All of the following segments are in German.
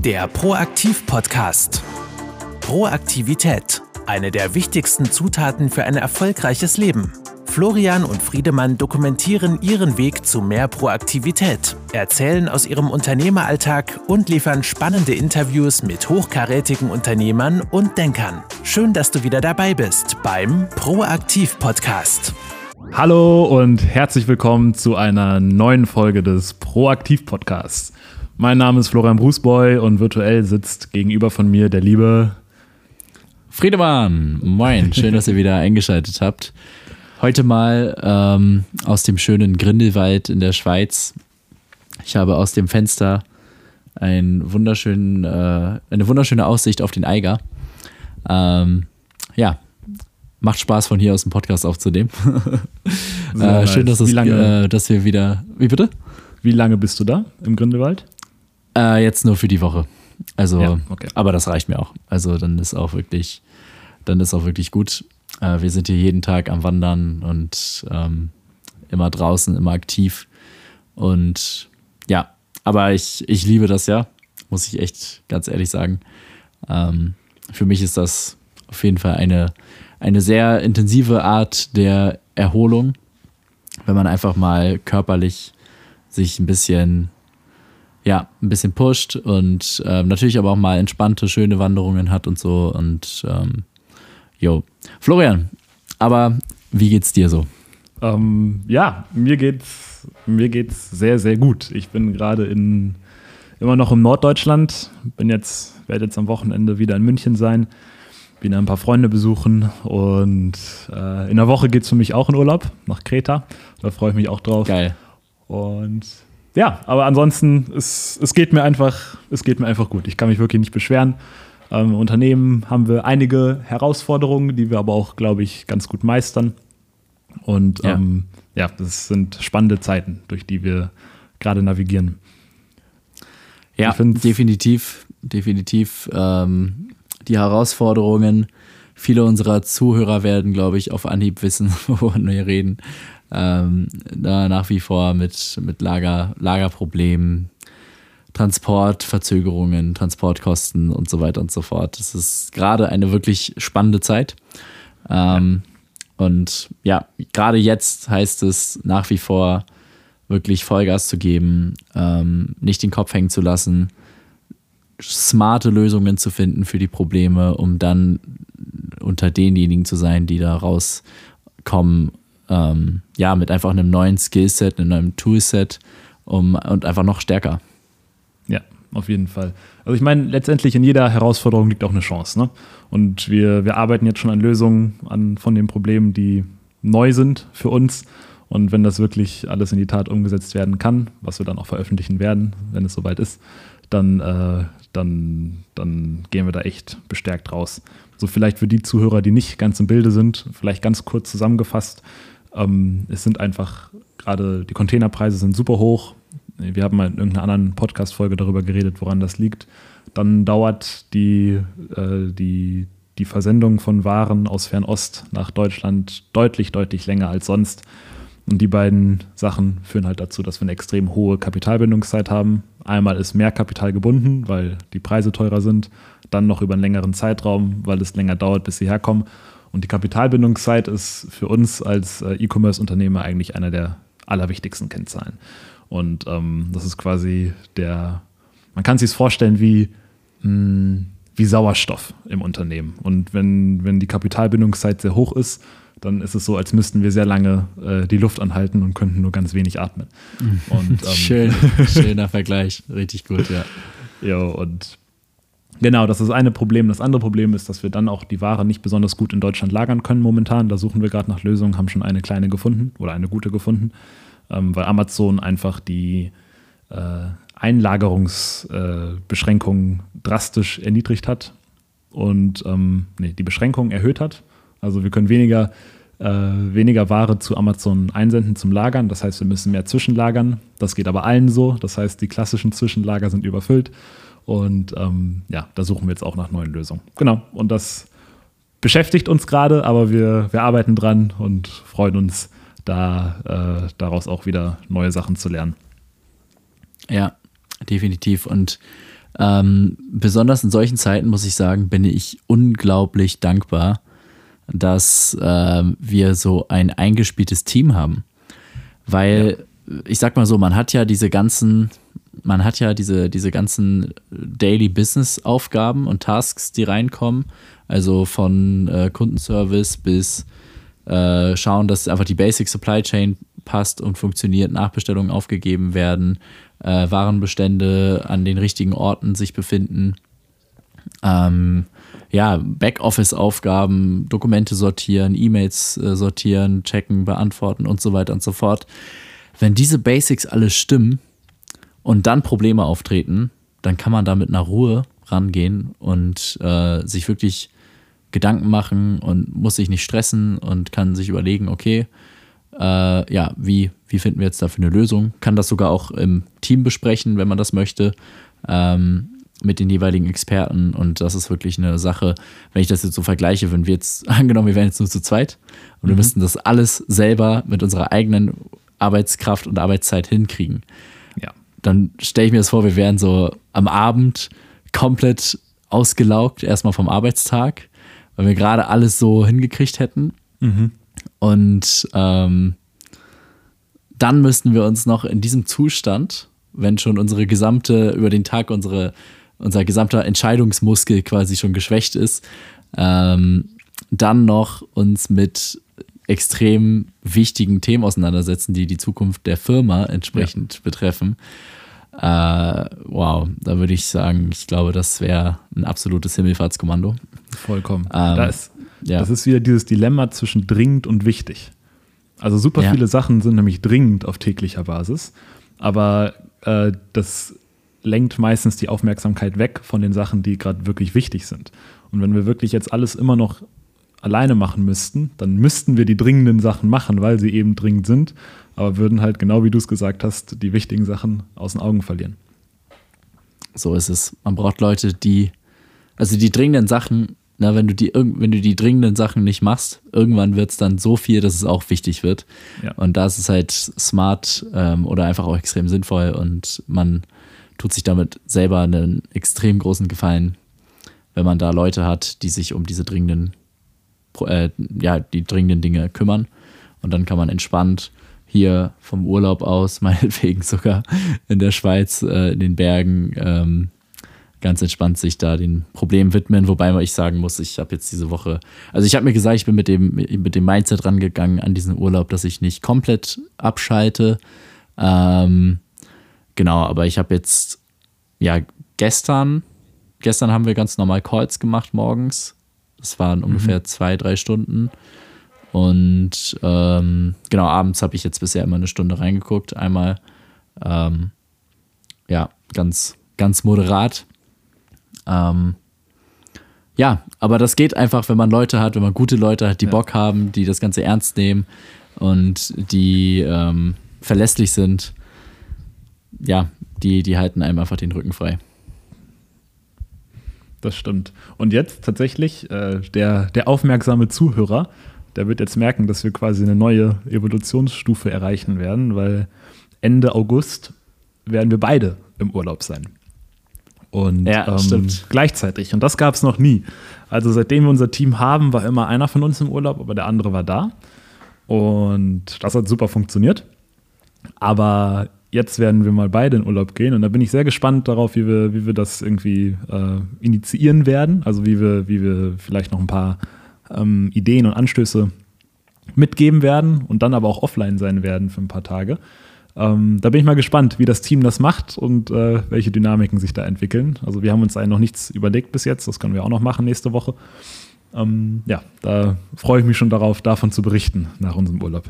Der Proaktiv-Podcast. Proaktivität. Eine der wichtigsten Zutaten für ein erfolgreiches Leben. Florian und Friedemann dokumentieren ihren Weg zu mehr Proaktivität, erzählen aus ihrem Unternehmeralltag und liefern spannende Interviews mit hochkarätigen Unternehmern und Denkern. Schön, dass du wieder dabei bist beim Proaktiv-Podcast. Hallo und herzlich willkommen zu einer neuen Folge des Proaktiv-Podcasts. Mein Name ist Florian Brusboy und virtuell sitzt gegenüber von mir der liebe Friedemann. Moin, schön, dass ihr wieder eingeschaltet habt. Heute mal ähm, aus dem schönen Grindelwald in der Schweiz. Ich habe aus dem Fenster ein wunderschön, äh, eine wunderschöne Aussicht auf den Eiger. Ähm, ja, macht Spaß von hier aus dem Podcast aufzunehmen. äh, schön, dass, es, äh, dass wir wieder. Wie bitte? Wie lange bist du da im Grindelwald? Äh, jetzt nur für die Woche. Also, ja, okay. aber das reicht mir auch. Also dann ist auch wirklich, dann ist auch wirklich gut. Äh, wir sind hier jeden Tag am Wandern und ähm, immer draußen, immer aktiv. Und ja, aber ich, ich liebe das ja, muss ich echt ganz ehrlich sagen. Ähm, für mich ist das auf jeden Fall eine, eine sehr intensive Art der Erholung, wenn man einfach mal körperlich sich ein bisschen ja, ein bisschen pusht und ähm, natürlich aber auch mal entspannte, schöne Wanderungen hat und so. Und ähm, jo. Florian, aber wie geht's dir so? Ähm, ja, mir geht's, mir geht's sehr, sehr gut. Ich bin gerade in immer noch im Norddeutschland, bin jetzt, werde jetzt am Wochenende wieder in München sein, wieder ein paar Freunde besuchen und äh, in der Woche geht es für mich auch in Urlaub nach Kreta. Da freue ich mich auch drauf. Geil. Und ja, aber ansonsten, es, es, geht mir einfach, es geht mir einfach gut. Ich kann mich wirklich nicht beschweren. Ähm, Unternehmen haben wir einige Herausforderungen, die wir aber auch, glaube ich, ganz gut meistern. Und ja. Ähm, ja, das sind spannende Zeiten, durch die wir gerade navigieren. Ja, definitiv, definitiv. Ähm, die Herausforderungen, viele unserer Zuhörer werden, glaube ich, auf Anhieb wissen, wovon wir reden ähm, da nach wie vor mit, mit Lager, Lagerproblemen, Transportverzögerungen, Transportkosten und so weiter und so fort. Das ist gerade eine wirklich spannende Zeit. Ähm. Und ja, gerade jetzt heißt es nach wie vor wirklich Vollgas zu geben, ähm, nicht den Kopf hängen zu lassen, smarte Lösungen zu finden für die Probleme, um dann unter denjenigen zu sein, die da rauskommen ähm, ja, mit einfach einem neuen Skillset, einem neuen Toolset um, und einfach noch stärker. Ja, auf jeden Fall. Also ich meine, letztendlich in jeder Herausforderung liegt auch eine Chance. Ne? Und wir, wir arbeiten jetzt schon an Lösungen an, von den Problemen, die neu sind für uns. Und wenn das wirklich alles in die Tat umgesetzt werden kann, was wir dann auch veröffentlichen werden, wenn es soweit ist, dann, äh, dann, dann gehen wir da echt bestärkt raus. So vielleicht für die Zuhörer, die nicht ganz im Bilde sind, vielleicht ganz kurz zusammengefasst. Ähm, es sind einfach gerade die Containerpreise sind super hoch. Wir haben mal in irgendeiner anderen Podcast-Folge darüber geredet, woran das liegt. Dann dauert die, äh, die, die Versendung von Waren aus Fernost nach Deutschland deutlich, deutlich länger als sonst. Und die beiden Sachen führen halt dazu, dass wir eine extrem hohe Kapitalbindungszeit haben. Einmal ist mehr Kapital gebunden, weil die Preise teurer sind. Dann noch über einen längeren Zeitraum, weil es länger dauert, bis sie herkommen. Und die Kapitalbindungszeit ist für uns als äh, E-Commerce-Unternehmer eigentlich einer der allerwichtigsten Kennzahlen. Und ähm, das ist quasi der, man kann sich vorstellen wie, mh, hm, wie Sauerstoff im Unternehmen. Und wenn, wenn die Kapitalbindungszeit sehr hoch ist, dann ist es so, als müssten wir sehr lange äh, die Luft anhalten und könnten nur ganz wenig atmen. Und, ähm, Schön, schöner Vergleich, richtig gut, ja. Ja, und Genau, das ist das eine Problem. Das andere Problem ist, dass wir dann auch die Ware nicht besonders gut in Deutschland lagern können momentan. Da suchen wir gerade nach Lösungen, haben schon eine kleine gefunden oder eine gute gefunden, ähm, weil Amazon einfach die äh, Einlagerungsbeschränkungen äh, drastisch erniedrigt hat und ähm, nee, die Beschränkungen erhöht hat. Also wir können weniger, äh, weniger Ware zu Amazon einsenden zum Lagern. Das heißt, wir müssen mehr zwischenlagern. Das geht aber allen so. Das heißt, die klassischen Zwischenlager sind überfüllt. Und ähm, ja, da suchen wir jetzt auch nach neuen Lösungen. Genau. Und das beschäftigt uns gerade, aber wir, wir arbeiten dran und freuen uns, da äh, daraus auch wieder neue Sachen zu lernen. Ja, definitiv. Und ähm, besonders in solchen Zeiten, muss ich sagen, bin ich unglaublich dankbar, dass äh, wir so ein eingespieltes Team haben. Weil, ja. ich sag mal so, man hat ja diese ganzen, man hat ja diese, diese ganzen Daily Business Aufgaben und Tasks, die reinkommen. Also von äh, Kundenservice bis äh, schauen, dass einfach die Basic Supply Chain passt und funktioniert, Nachbestellungen aufgegeben werden, äh, Warenbestände an den richtigen Orten sich befinden. Ähm, ja, Backoffice-Aufgaben, Dokumente sortieren, E-Mails äh, sortieren, checken, beantworten und so weiter und so fort. Wenn diese Basics alle stimmen und dann Probleme auftreten, dann kann man da mit einer Ruhe rangehen und äh, sich wirklich Gedanken machen und muss sich nicht stressen und kann sich überlegen, okay, äh, ja, wie, wie finden wir jetzt dafür eine Lösung? Kann das sogar auch im Team besprechen, wenn man das möchte. Ähm, mit den jeweiligen Experten und das ist wirklich eine Sache, wenn ich das jetzt so vergleiche, wenn wir jetzt, angenommen, wir wären jetzt nur zu zweit und mhm. wir müssten das alles selber mit unserer eigenen Arbeitskraft und Arbeitszeit hinkriegen. Dann stelle ich mir das vor, wir wären so am Abend komplett ausgelaugt, erstmal vom Arbeitstag, weil wir gerade alles so hingekriegt hätten. Mhm. Und ähm, dann müssten wir uns noch in diesem Zustand, wenn schon unsere gesamte, über den Tag unsere unser gesamter Entscheidungsmuskel quasi schon geschwächt ist, ähm, dann noch uns mit extrem wichtigen Themen auseinandersetzen, die die Zukunft der Firma entsprechend ja. betreffen. Äh, wow, da würde ich sagen, ich glaube, das wäre ein absolutes Himmelfahrtskommando. Vollkommen. Ähm, das, ja. das ist wieder dieses Dilemma zwischen dringend und wichtig. Also super ja. viele Sachen sind nämlich dringend auf täglicher Basis, aber äh, das lenkt meistens die Aufmerksamkeit weg von den Sachen, die gerade wirklich wichtig sind. Und wenn wir wirklich jetzt alles immer noch alleine machen müssten, dann müssten wir die dringenden Sachen machen, weil sie eben dringend sind, aber würden halt genau wie du es gesagt hast, die wichtigen Sachen aus den Augen verlieren. So ist es. Man braucht Leute, die, also die dringenden Sachen, na, wenn du die, wenn du die dringenden Sachen nicht machst, irgendwann wird es dann so viel, dass es auch wichtig wird. Ja. Und da ist es halt smart ähm, oder einfach auch extrem sinnvoll und man tut sich damit selber einen extrem großen Gefallen, wenn man da Leute hat, die sich um diese dringenden, äh, ja, die dringenden Dinge kümmern. Und dann kann man entspannt hier vom Urlaub aus, meinetwegen sogar in der Schweiz, äh, in den Bergen, ähm, ganz entspannt sich da den Problemen widmen. Wobei ich sagen muss, ich habe jetzt diese Woche, also ich habe mir gesagt, ich bin mit dem, mit dem Mindset rangegangen an diesen Urlaub, dass ich nicht komplett abschalte. Ähm, Genau, aber ich habe jetzt, ja, gestern, gestern haben wir ganz normal Calls gemacht morgens. Das waren mhm. ungefähr zwei, drei Stunden. Und ähm, genau, abends habe ich jetzt bisher immer eine Stunde reingeguckt. Einmal, ähm, ja, ganz, ganz moderat. Ähm, ja, aber das geht einfach, wenn man Leute hat, wenn man gute Leute hat, die ja. Bock haben, die das Ganze ernst nehmen und die ähm, verlässlich sind ja, die, die halten einem einfach den Rücken frei. Das stimmt. Und jetzt tatsächlich, äh, der, der aufmerksame Zuhörer, der wird jetzt merken, dass wir quasi eine neue Evolutionsstufe erreichen werden, weil Ende August werden wir beide im Urlaub sein. Und ja, ähm, gleichzeitig. Und das gab es noch nie. Also seitdem wir unser Team haben, war immer einer von uns im Urlaub, aber der andere war da. Und das hat super funktioniert. Aber jetzt werden wir mal beide in Urlaub gehen und da bin ich sehr gespannt darauf, wie wir, wie wir das irgendwie äh, initiieren werden. Also wie wir, wie wir vielleicht noch ein paar ähm, Ideen und Anstöße mitgeben werden und dann aber auch offline sein werden für ein paar Tage. Ähm, da bin ich mal gespannt, wie das Team das macht und äh, welche Dynamiken sich da entwickeln. Also wir haben uns da noch nichts überlegt bis jetzt, das können wir auch noch machen nächste Woche. Ähm, ja, da freue ich mich schon darauf, davon zu berichten nach unserem Urlaub.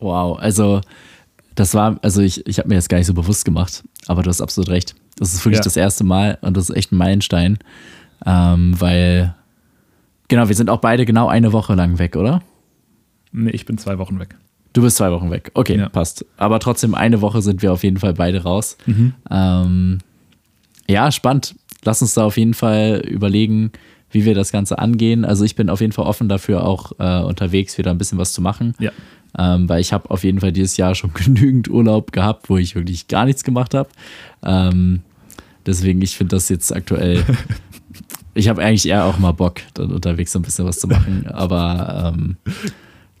Wow, also das war, also ich, ich habe mir das gar nicht so bewusst gemacht, aber du hast absolut recht. Das ist wirklich ja. das erste Mal und das ist echt ein Meilenstein, ähm, weil, genau, wir sind auch beide genau eine Woche lang weg, oder? Nee, ich bin zwei Wochen weg. Du bist zwei Wochen weg. Okay, ja. passt. Aber trotzdem, eine Woche sind wir auf jeden Fall beide raus. Mhm. Ähm, ja, spannend. Lass uns da auf jeden Fall überlegen, wie wir das Ganze angehen. Also ich bin auf jeden Fall offen dafür, auch äh, unterwegs wieder ein bisschen was zu machen. Ja. Ähm, weil ich habe auf jeden Fall dieses Jahr schon genügend Urlaub gehabt, wo ich wirklich gar nichts gemacht habe. Ähm, Deswegen, ich finde das jetzt aktuell. ich habe eigentlich eher auch mal Bock, dann unterwegs so ein bisschen was zu machen. Aber ähm,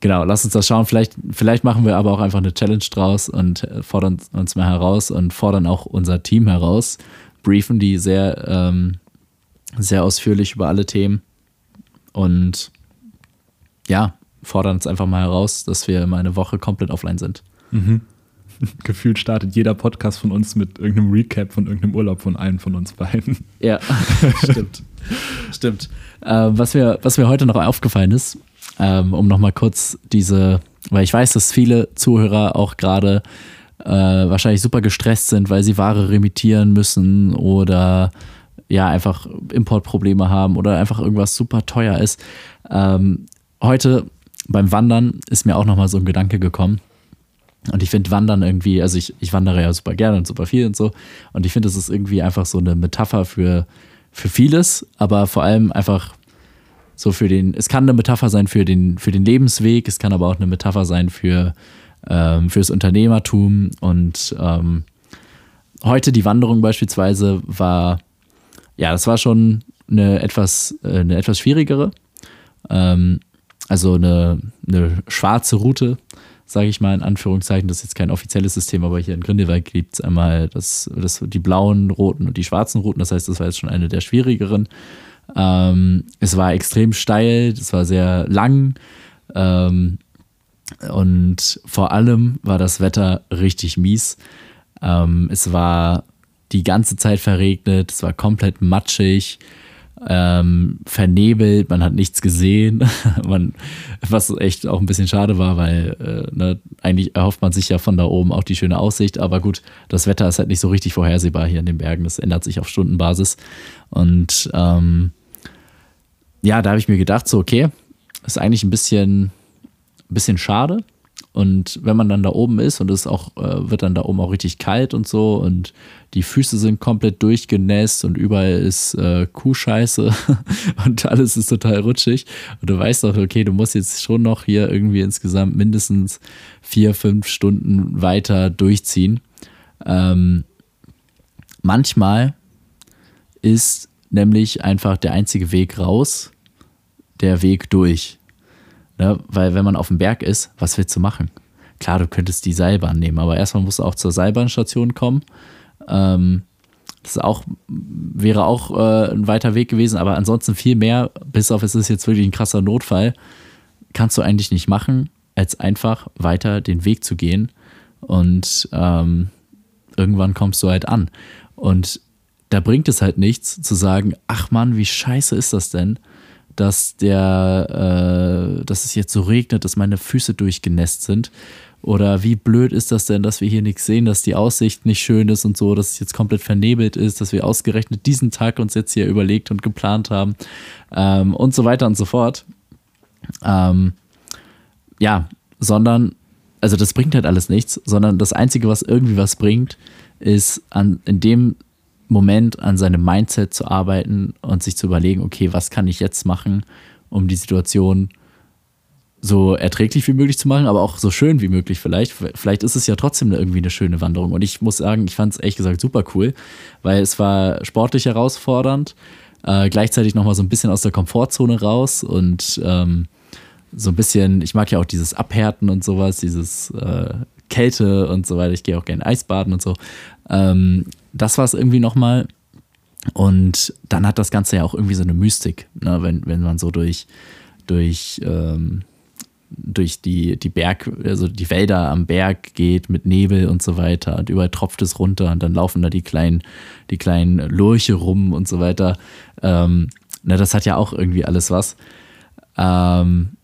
genau, lass uns das schauen. Vielleicht, vielleicht machen wir aber auch einfach eine Challenge draus und fordern uns mal heraus und fordern auch unser Team heraus. Briefen die sehr, ähm, sehr ausführlich über alle Themen. Und ja, fordern uns einfach mal heraus, dass wir mal eine Woche komplett offline sind. Mhm. Gefühlt startet jeder Podcast von uns mit irgendeinem Recap von irgendeinem Urlaub von einem von uns beiden. Ja, stimmt. stimmt. Äh, was, mir, was mir heute noch aufgefallen ist, ähm, um nochmal kurz diese, weil ich weiß, dass viele Zuhörer auch gerade äh, wahrscheinlich super gestresst sind, weil sie Ware remittieren müssen oder ja, einfach Importprobleme haben oder einfach irgendwas super teuer ist. Ähm, heute beim Wandern ist mir auch nochmal so ein Gedanke gekommen. Und ich finde Wandern irgendwie, also ich, ich wandere ja super gerne und super viel und so. Und ich finde, es ist irgendwie einfach so eine Metapher für, für vieles, aber vor allem einfach so für den, es kann eine Metapher sein für den, für den Lebensweg, es kann aber auch eine Metapher sein für, ähm, fürs Unternehmertum. Und ähm, heute die Wanderung beispielsweise war, ja, das war schon eine etwas, äh, eine etwas schwierigere. Ähm, also eine, eine schwarze Route, sage ich mal in Anführungszeichen. Das ist jetzt kein offizielles System, aber hier in Grindelwald gibt es einmal das, das, die blauen Routen und die schwarzen Routen. Das heißt, das war jetzt schon eine der schwierigeren. Ähm, es war extrem steil, es war sehr lang. Ähm, und vor allem war das Wetter richtig mies. Ähm, es war die ganze Zeit verregnet, es war komplett matschig ähm, vernebelt, man hat nichts gesehen, man, was echt auch ein bisschen schade war, weil äh, ne, eigentlich erhofft man sich ja von da oben auch die schöne Aussicht, aber gut, das Wetter ist halt nicht so richtig vorhersehbar hier in den Bergen, das ändert sich auf Stundenbasis. Und ähm, ja, da habe ich mir gedacht, so okay, ist eigentlich ein bisschen, ein bisschen schade, und wenn man dann da oben ist und es auch, äh, wird dann da oben auch richtig kalt und so und die Füße sind komplett durchgenässt und überall ist äh, Kuhscheiße und alles ist total rutschig. Und du weißt doch, okay, du musst jetzt schon noch hier irgendwie insgesamt mindestens vier, fünf Stunden weiter durchziehen. Ähm, manchmal ist nämlich einfach der einzige Weg raus, der Weg durch. Ne? Weil wenn man auf dem Berg ist, was willst du machen? Klar, du könntest die Seilbahn nehmen, aber erstmal musst du auch zur Seilbahnstation kommen. Ähm, das auch, wäre auch äh, ein weiter Weg gewesen, aber ansonsten viel mehr, bis auf es ist jetzt wirklich ein krasser Notfall, kannst du eigentlich nicht machen, als einfach weiter den Weg zu gehen und ähm, irgendwann kommst du halt an. Und da bringt es halt nichts zu sagen, ach Mann, wie scheiße ist das denn? Dass der, äh, dass es jetzt so regnet, dass meine Füße durchgenässt sind. Oder wie blöd ist das denn, dass wir hier nichts sehen, dass die Aussicht nicht schön ist und so, dass es jetzt komplett vernebelt ist, dass wir ausgerechnet diesen Tag uns jetzt hier überlegt und geplant haben ähm, und so weiter und so fort. Ähm, ja, sondern, also das bringt halt alles nichts, sondern das Einzige, was irgendwie was bringt, ist an, in dem Moment an seinem Mindset zu arbeiten und sich zu überlegen, okay, was kann ich jetzt machen, um die Situation so erträglich wie möglich zu machen, aber auch so schön wie möglich vielleicht. Vielleicht ist es ja trotzdem irgendwie eine schöne Wanderung. Und ich muss sagen, ich fand es ehrlich gesagt super cool, weil es war sportlich herausfordernd, äh, gleichzeitig nochmal so ein bisschen aus der Komfortzone raus und ähm, so ein bisschen, ich mag ja auch dieses Abhärten und sowas, dieses äh, Kälte und so weiter. Ich gehe auch gerne Eisbaden und so. Ähm, das war es irgendwie nochmal. Und dann hat das Ganze ja auch irgendwie so eine Mystik, ne? wenn, wenn man so durch, durch, ähm, durch die, die Berg, also die Wälder am Berg geht mit Nebel und so weiter und überall tropft es runter und dann laufen da die kleinen, die kleinen Lurche rum und so weiter. Ähm, ne, das hat ja auch irgendwie alles was. Ähm,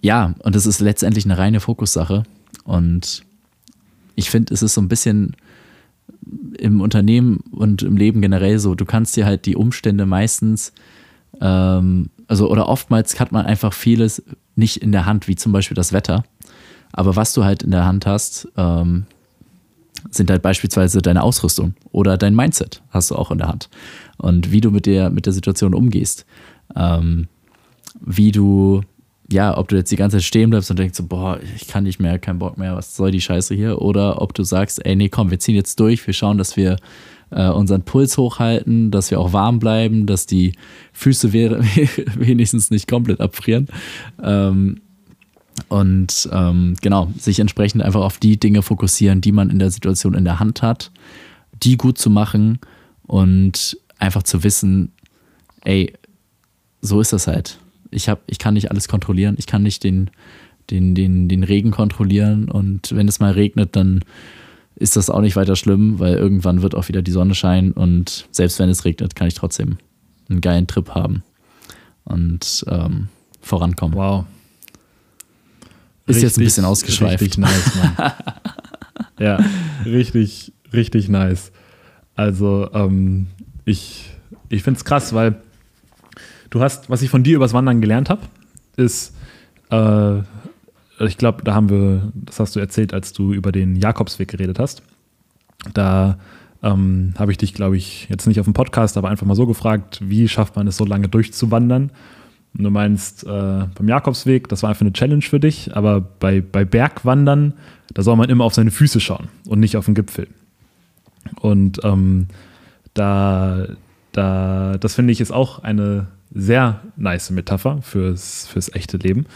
ja, und es ist letztendlich eine reine Fokussache. Und ich finde, es ist so ein bisschen im Unternehmen und im Leben generell so, du kannst dir halt die Umstände meistens, ähm, also oder oftmals hat man einfach vieles nicht in der Hand, wie zum Beispiel das Wetter. Aber was du halt in der Hand hast, ähm, sind halt beispielsweise deine Ausrüstung oder dein Mindset hast du auch in der Hand. Und wie du mit der, mit der Situation umgehst. Ähm, wie du ja, ob du jetzt die ganze Zeit stehen bleibst und denkst so, boah, ich kann nicht mehr, kein Bock mehr, was soll die Scheiße hier? Oder ob du sagst, ey, nee, komm, wir ziehen jetzt durch, wir schauen, dass wir äh, unseren Puls hochhalten, dass wir auch warm bleiben, dass die Füße wenigstens nicht komplett abfrieren. Ähm, und ähm, genau, sich entsprechend einfach auf die Dinge fokussieren, die man in der Situation in der Hand hat, die gut zu machen und einfach zu wissen, ey, so ist das halt. Ich, hab, ich kann nicht alles kontrollieren, ich kann nicht den, den, den, den Regen kontrollieren und wenn es mal regnet, dann ist das auch nicht weiter schlimm, weil irgendwann wird auch wieder die Sonne scheinen und selbst wenn es regnet, kann ich trotzdem einen geilen Trip haben und ähm, vorankommen. Wow. Ist richtig, jetzt ein bisschen ausgeschweift. Richtig nice, Mann. ja, richtig, richtig nice. Also, ähm, ich, ich finde es krass, weil du hast, was ich von dir übers Wandern gelernt habe, ist, äh, ich glaube, da haben wir, das hast du erzählt, als du über den Jakobsweg geredet hast. Da ähm, habe ich dich, glaube ich, jetzt nicht auf dem Podcast, aber einfach mal so gefragt, wie schafft man es so lange durchzuwandern? Und du meinst, äh, beim Jakobsweg, das war einfach eine Challenge für dich, aber bei, bei Bergwandern, da soll man immer auf seine Füße schauen und nicht auf den Gipfel. Und ähm, da, da, das finde ich ist auch eine sehr nice Metapher fürs, fürs echte Leben.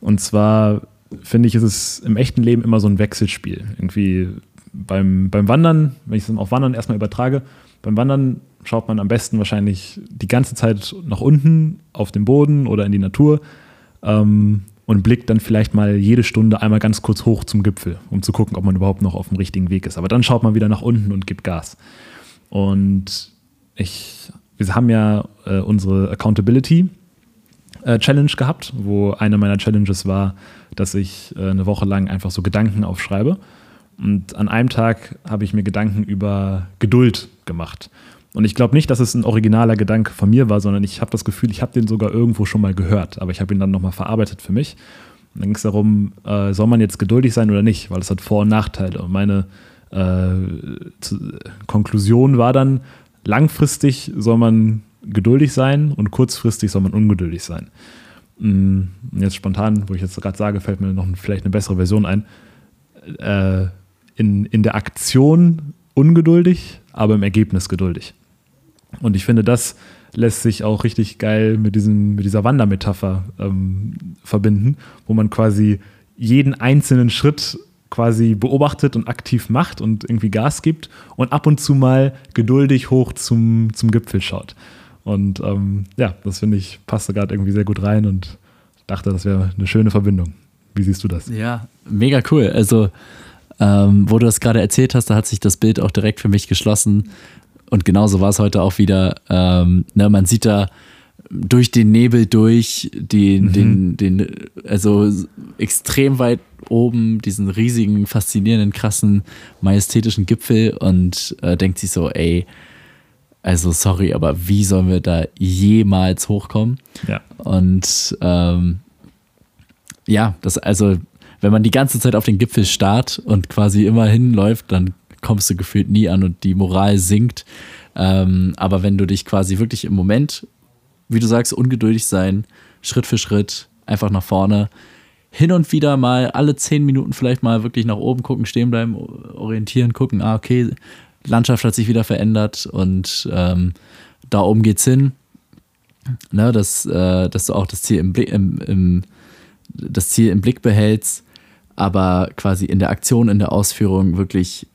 Und zwar finde ich, ist es im echten Leben immer so ein Wechselspiel. Irgendwie beim, beim Wandern, wenn ich es auf Wandern erstmal übertrage, beim Wandern schaut man am besten wahrscheinlich die ganze Zeit nach unten auf den Boden oder in die Natur ähm, und blickt dann vielleicht mal jede Stunde einmal ganz kurz hoch zum Gipfel, um zu gucken, ob man überhaupt noch auf dem richtigen Weg ist. Aber dann schaut man wieder nach unten und gibt Gas. Und ich, wir haben ja äh, unsere Accountability äh, Challenge gehabt, wo eine meiner Challenges war, dass ich äh, eine Woche lang einfach so Gedanken aufschreibe. Und an einem Tag habe ich mir Gedanken über Geduld gemacht. Und ich glaube nicht, dass es ein originaler Gedanke von mir war, sondern ich habe das Gefühl, ich habe den sogar irgendwo schon mal gehört, aber ich habe ihn dann nochmal verarbeitet für mich. Und dann ging es darum, äh, soll man jetzt geduldig sein oder nicht, weil es hat Vor- und Nachteile. Und meine äh, zu, Konklusion war dann, langfristig soll man geduldig sein und kurzfristig soll man ungeduldig sein. Mm, jetzt spontan, wo ich jetzt gerade sage, fällt mir noch vielleicht eine bessere Version ein. Äh, in, in der Aktion ungeduldig, aber im Ergebnis geduldig. Und ich finde, das lässt sich auch richtig geil mit, diesem, mit dieser Wandermetapher ähm, verbinden, wo man quasi jeden einzelnen Schritt quasi beobachtet und aktiv macht und irgendwie Gas gibt und ab und zu mal geduldig hoch zum, zum Gipfel schaut. Und ähm, ja, das finde ich passte gerade irgendwie sehr gut rein und dachte, das wäre eine schöne Verbindung. Wie siehst du das? Ja, mega cool. Also, ähm, wo du das gerade erzählt hast, da hat sich das Bild auch direkt für mich geschlossen. Und genauso war es heute auch wieder. Ähm, ne, man sieht da durch den Nebel durch, den, mhm. den, den, also extrem weit oben, diesen riesigen, faszinierenden, krassen, majestätischen Gipfel und äh, denkt sich so, ey, also sorry, aber wie sollen wir da jemals hochkommen? Ja. Und ähm, ja, das also, wenn man die ganze Zeit auf den Gipfel starrt und quasi immer hinläuft, dann kommst du gefühlt nie an und die Moral sinkt. Ähm, aber wenn du dich quasi wirklich im Moment, wie du sagst, ungeduldig sein, Schritt für Schritt, einfach nach vorne, hin und wieder mal alle zehn Minuten vielleicht mal wirklich nach oben gucken, stehen bleiben, orientieren, gucken, ah, okay, Landschaft hat sich wieder verändert und ähm, da oben geht's hin. Ne, dass, äh, dass du auch das Ziel im, im, im, das Ziel im Blick behältst, aber quasi in der Aktion, in der Ausführung wirklich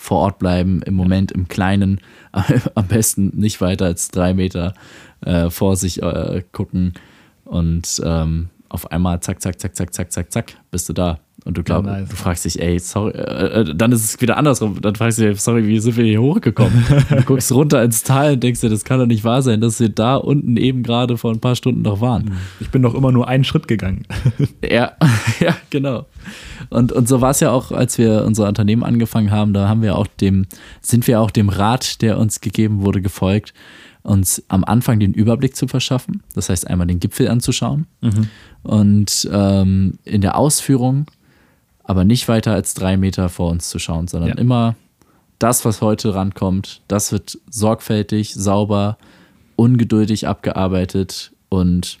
vor Ort bleiben, im Moment im Kleinen, am besten nicht weiter als drei Meter äh, vor sich äh, gucken. Und ähm, auf einmal zack, zack, zack, zack, zack, zack, zack, bist du da. Und du glaubst, ja, nice. du fragst dich, ey, sorry, äh, äh, dann ist es wieder andersrum. Dann fragst du dich, sorry, wie sind wir hier hochgekommen? du guckst runter ins Tal und denkst dir, das kann doch nicht wahr sein, dass wir da unten eben gerade vor ein paar Stunden noch waren. Ich bin doch immer nur einen Schritt gegangen. ja, ja, genau. Und, und so war es ja auch, als wir unser Unternehmen angefangen haben, da haben wir auch dem, sind wir auch dem Rat, der uns gegeben wurde, gefolgt uns am Anfang den Überblick zu verschaffen, das heißt einmal den Gipfel anzuschauen mhm. Und ähm, in der Ausführung aber nicht weiter als drei Meter vor uns zu schauen, sondern ja. immer das, was heute rankommt, das wird sorgfältig, sauber, ungeduldig abgearbeitet und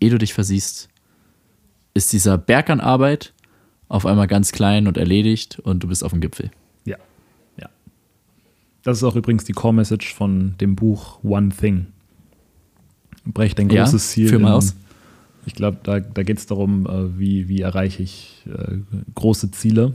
ehe du dich versiehst, ist dieser Berg an Arbeit auf einmal ganz klein und erledigt und du bist auf dem Gipfel. Ja, ja. Das ist auch übrigens die Core-Message von dem Buch One Thing. Brecht dein großes ja, Ziel. Für mal aus. Ich glaube, da, da geht es darum, äh, wie, wie erreiche ich äh, große Ziele.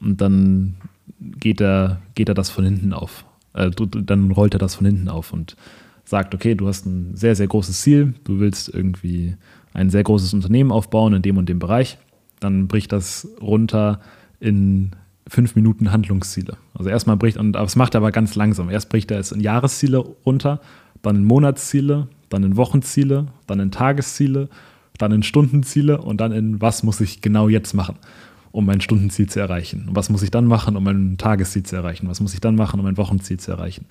Und dann geht er, geht er das von hinten auf. Äh, dann rollt er das von hinten auf und sagt, okay, du hast ein sehr, sehr großes Ziel, du willst irgendwie ein sehr großes Unternehmen aufbauen in dem und dem Bereich, dann bricht das runter in fünf Minuten Handlungsziele. Also erstmal bricht, und das macht er aber ganz langsam. Erst bricht er es in Jahresziele runter, dann in Monatsziele, dann in Wochenziele, dann in Tagesziele, dann in Stundenziele und dann in was muss ich genau jetzt machen, um mein Stundenziel zu erreichen. Und was muss ich dann machen, um mein Tagesziel zu erreichen? Was muss ich dann machen, um mein Wochenziel zu erreichen?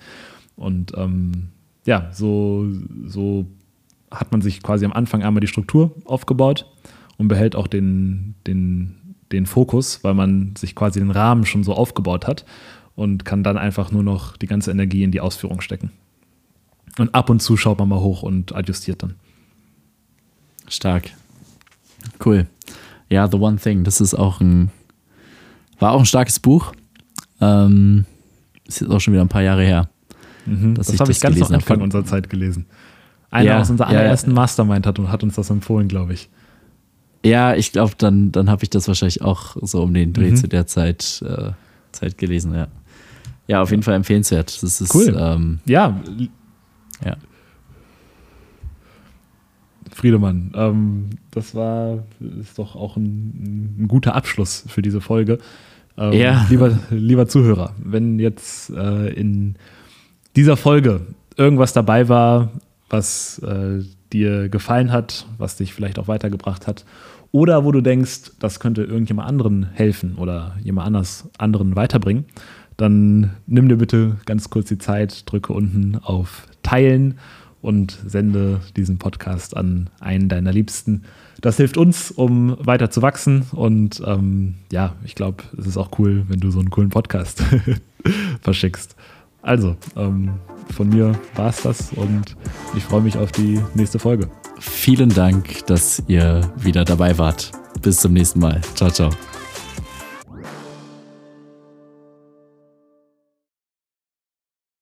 Und ähm, ja, so, so hat man sich quasi am Anfang einmal die Struktur aufgebaut und behält auch den, den, den Fokus, weil man sich quasi den Rahmen schon so aufgebaut hat und kann dann einfach nur noch die ganze Energie in die Ausführung stecken. Und ab und zu schaut man mal hoch und adjustiert dann. Stark. Cool. Ja, The One Thing, das ist auch ein, war auch ein starkes Buch. Ähm, ist jetzt auch schon wieder ein paar Jahre her. Mhm, das habe ich ganz am Anfang unserer Zeit gelesen. Einer ja, aus unserer allerersten ja, Mastermind hat, hat uns das empfohlen, glaube ich. Ja, ich glaube, dann, dann habe ich das wahrscheinlich auch so um den Dreh mhm. zu der Zeit, äh, Zeit gelesen, ja. Ja, auf jeden Fall empfehlenswert. Das ist, cool. Ähm, ja. Ja. Friedemann, ähm, das war ist doch auch ein, ein, guter Abschluss für diese Folge. Ähm, ja. Lieber, lieber Zuhörer, wenn jetzt äh, in dieser Folge irgendwas dabei war, was äh, dir gefallen hat, was dich vielleicht auch weitergebracht hat, oder wo du denkst, das könnte irgendjemand anderen helfen oder jemand anders anderen weiterbringen, dann nimm dir bitte ganz kurz die Zeit, drücke unten auf Teilen und sende diesen Podcast an einen deiner Liebsten. Das hilft uns, um weiter zu wachsen. Und ähm, ja, ich glaube, es ist auch cool, wenn du so einen coolen Podcast verschickst. Also, ähm, von mir war es das und ich freue mich auf die nächste Folge. Vielen Dank, dass ihr wieder dabei wart. Bis zum nächsten Mal. Ciao, ciao.